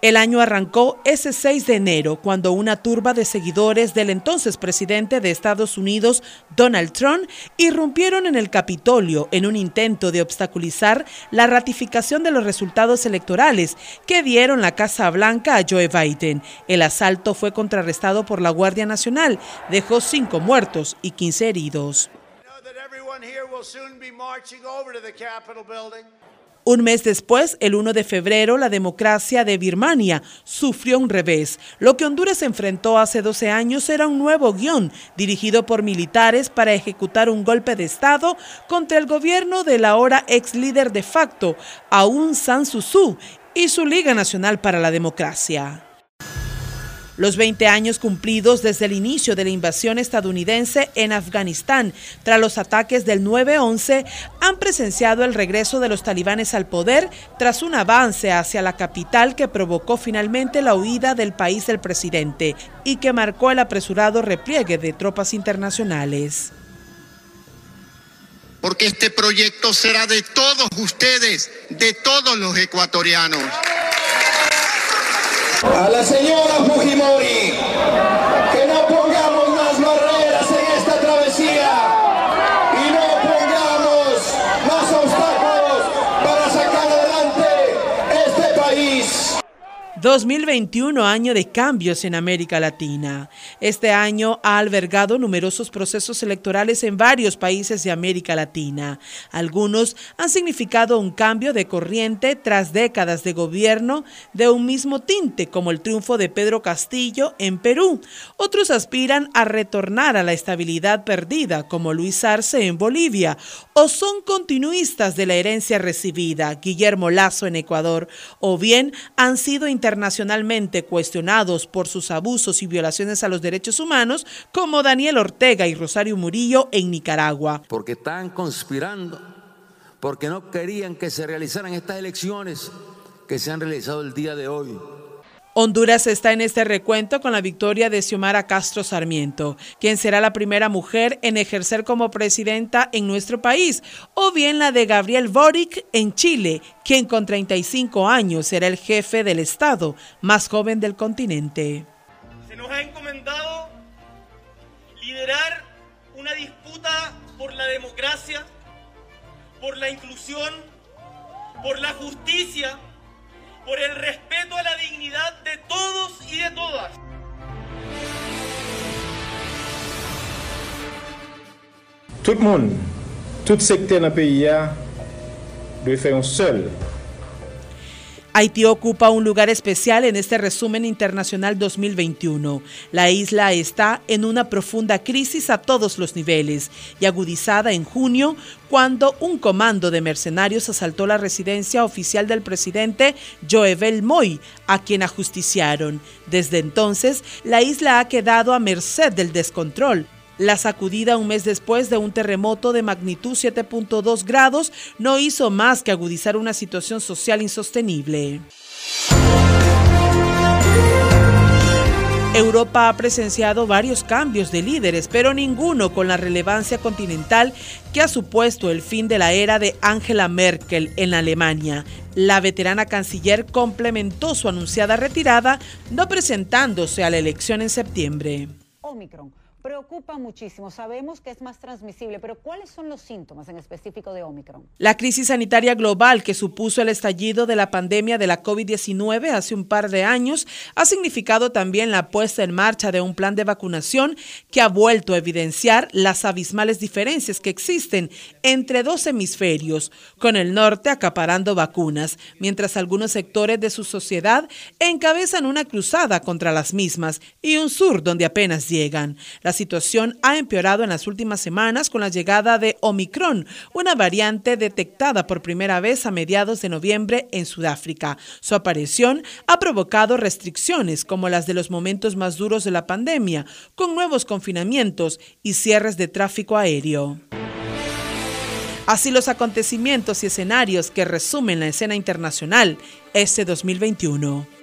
El año arrancó ese 6 de enero, cuando una turba de seguidores del entonces presidente de Estados Unidos, Donald Trump, irrumpieron en el Capitolio en un intento de obstaculizar la ratificación de los resultados electorales que dieron la Casa Blanca a Joe Biden. El asalto fue contrarrestado por la Guardia Nacional, dejó cinco muertos y 15 heridos. Un mes después, el 1 de febrero, la democracia de Birmania sufrió un revés. Lo que Honduras enfrentó hace 12 años era un nuevo guion dirigido por militares para ejecutar un golpe de Estado contra el gobierno del ahora ex líder de facto, Aung San Suu Kyi, y su Liga Nacional para la Democracia. Los 20 años cumplidos desde el inicio de la invasión estadounidense en Afganistán tras los ataques del 9-11 han presenciado el regreso de los talibanes al poder tras un avance hacia la capital que provocó finalmente la huida del país del presidente y que marcó el apresurado repliegue de tropas internacionales. Porque este proyecto será de todos ustedes, de todos los ecuatorianos. A la señora Fujimori, que no pongamos más barreras en esta travesía y no pongamos más obstáculos para sacar adelante este país. 2021, año de cambios en América Latina. Este año ha albergado numerosos procesos electorales en varios países de América Latina. Algunos han significado un cambio de corriente tras décadas de gobierno de un mismo tinte, como el triunfo de Pedro Castillo en Perú. Otros aspiran a retornar a la estabilidad perdida, como Luis Arce en Bolivia, o son continuistas de la herencia recibida, Guillermo Lazo en Ecuador, o bien han sido internacionalmente cuestionados por sus abusos y violaciones a los derechos humanos, como Daniel Ortega y Rosario Murillo en Nicaragua. Porque están conspirando, porque no querían que se realizaran estas elecciones que se han realizado el día de hoy. Honduras está en este recuento con la victoria de Xiomara Castro Sarmiento, quien será la primera mujer en ejercer como presidenta en nuestro país, o bien la de Gabriel Boric en Chile, quien con 35 años será el jefe del Estado más joven del continente. Se nos ha encomendado liderar una disputa por la democracia, por la inclusión, por la justicia, por el respeto a la dignidad de todos y de todas. Tout le monde, tout secteur dans le pays doit faire un seul Haití ocupa un lugar especial en este resumen internacional 2021. La isla está en una profunda crisis a todos los niveles y agudizada en junio cuando un comando de mercenarios asaltó la residencia oficial del presidente Joevel Moy, a quien ajusticiaron. Desde entonces, la isla ha quedado a merced del descontrol la sacudida un mes después de un terremoto de magnitud 7.2 grados no hizo más que agudizar una situación social insostenible. Europa ha presenciado varios cambios de líderes, pero ninguno con la relevancia continental que ha supuesto el fin de la era de Angela Merkel en Alemania. La veterana canciller complementó su anunciada retirada, no presentándose a la elección en septiembre. Omicron preocupa muchísimo. Sabemos que es más transmisible, pero ¿cuáles son los síntomas en específico de Omicron? La crisis sanitaria global que supuso el estallido de la pandemia de la COVID-19 hace un par de años ha significado también la puesta en marcha de un plan de vacunación que ha vuelto a evidenciar las abismales diferencias que existen entre dos hemisferios, con el norte acaparando vacunas, mientras algunos sectores de su sociedad encabezan una cruzada contra las mismas y un sur donde apenas llegan. Las situación ha empeorado en las últimas semanas con la llegada de Omicron, una variante detectada por primera vez a mediados de noviembre en Sudáfrica. Su aparición ha provocado restricciones como las de los momentos más duros de la pandemia, con nuevos confinamientos y cierres de tráfico aéreo. Así los acontecimientos y escenarios que resumen la escena internacional este 2021.